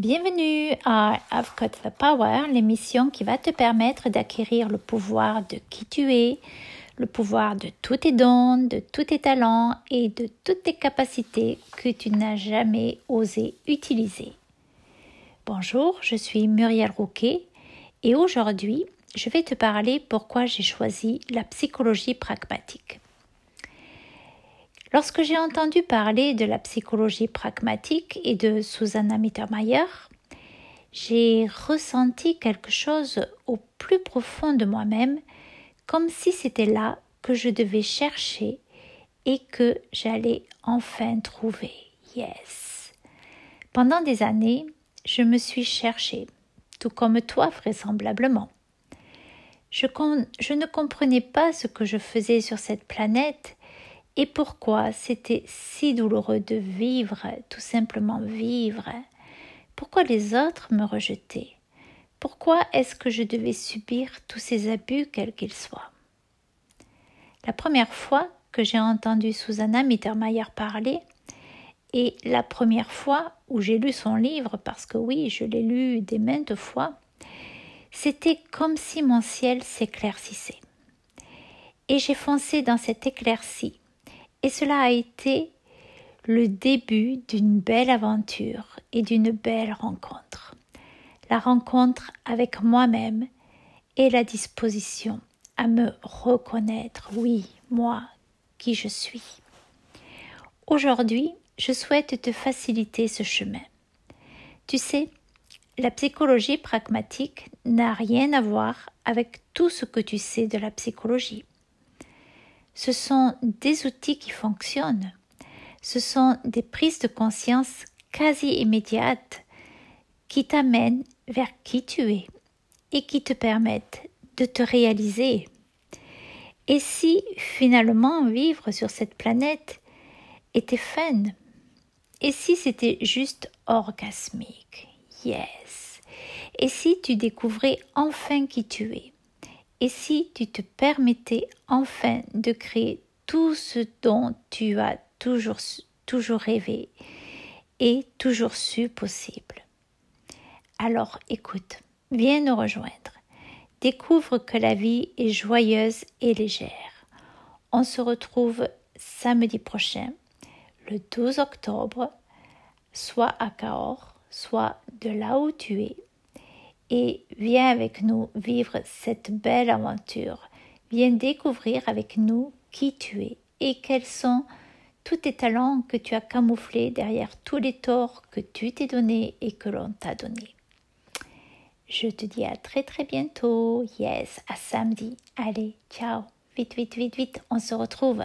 Bienvenue à I've Got the Power, l'émission qui va te permettre d'acquérir le pouvoir de qui tu es, le pouvoir de tous tes dons, de tous tes talents et de toutes tes capacités que tu n'as jamais osé utiliser. Bonjour, je suis Muriel Rouquet et aujourd'hui, je vais te parler pourquoi j'ai choisi la psychologie pragmatique. Lorsque j'ai entendu parler de la psychologie pragmatique et de Susanna Mittermeier, j'ai ressenti quelque chose au plus profond de moi-même, comme si c'était là que je devais chercher et que j'allais enfin trouver. Yes. Pendant des années, je me suis cherchée, tout comme toi vraisemblablement. Je, je ne comprenais pas ce que je faisais sur cette planète et pourquoi c'était si douloureux de vivre, tout simplement vivre? Pourquoi les autres me rejetaient? Pourquoi est-ce que je devais subir tous ces abus quels qu'ils soient? La première fois que j'ai entendu Susanna Mittermeier parler, et la première fois où j'ai lu son livre, parce que oui, je l'ai lu des maintes fois, c'était comme si mon ciel s'éclaircissait. Et j'ai foncé dans cette éclaircie et cela a été le début d'une belle aventure et d'une belle rencontre. La rencontre avec moi-même et la disposition à me reconnaître, oui, moi, qui je suis. Aujourd'hui, je souhaite te faciliter ce chemin. Tu sais, la psychologie pragmatique n'a rien à voir avec tout ce que tu sais de la psychologie. Ce sont des outils qui fonctionnent. Ce sont des prises de conscience quasi immédiates qui t'amènent vers qui tu es et qui te permettent de te réaliser. Et si finalement vivre sur cette planète était fun? Et si c'était juste orgasmique? Yes. Et si tu découvrais enfin qui tu es? Et si tu te permettais enfin de créer tout ce dont tu as toujours, rêvé et toujours su possible Alors écoute, viens nous rejoindre. Découvre que la vie est joyeuse et légère. On se retrouve samedi prochain, le 12 octobre, soit à Cahors, soit de là où tu es, et viens avec nous vivre cette belle aventure. Viens découvrir avec nous qui tu es et quels sont tous tes talents que tu as camouflés derrière tous les torts que tu t'es donnés et que l'on t'a donnés. Je te dis à très très bientôt. Yes, à samedi. Allez, ciao. Vite, vite, vite, vite. On se retrouve.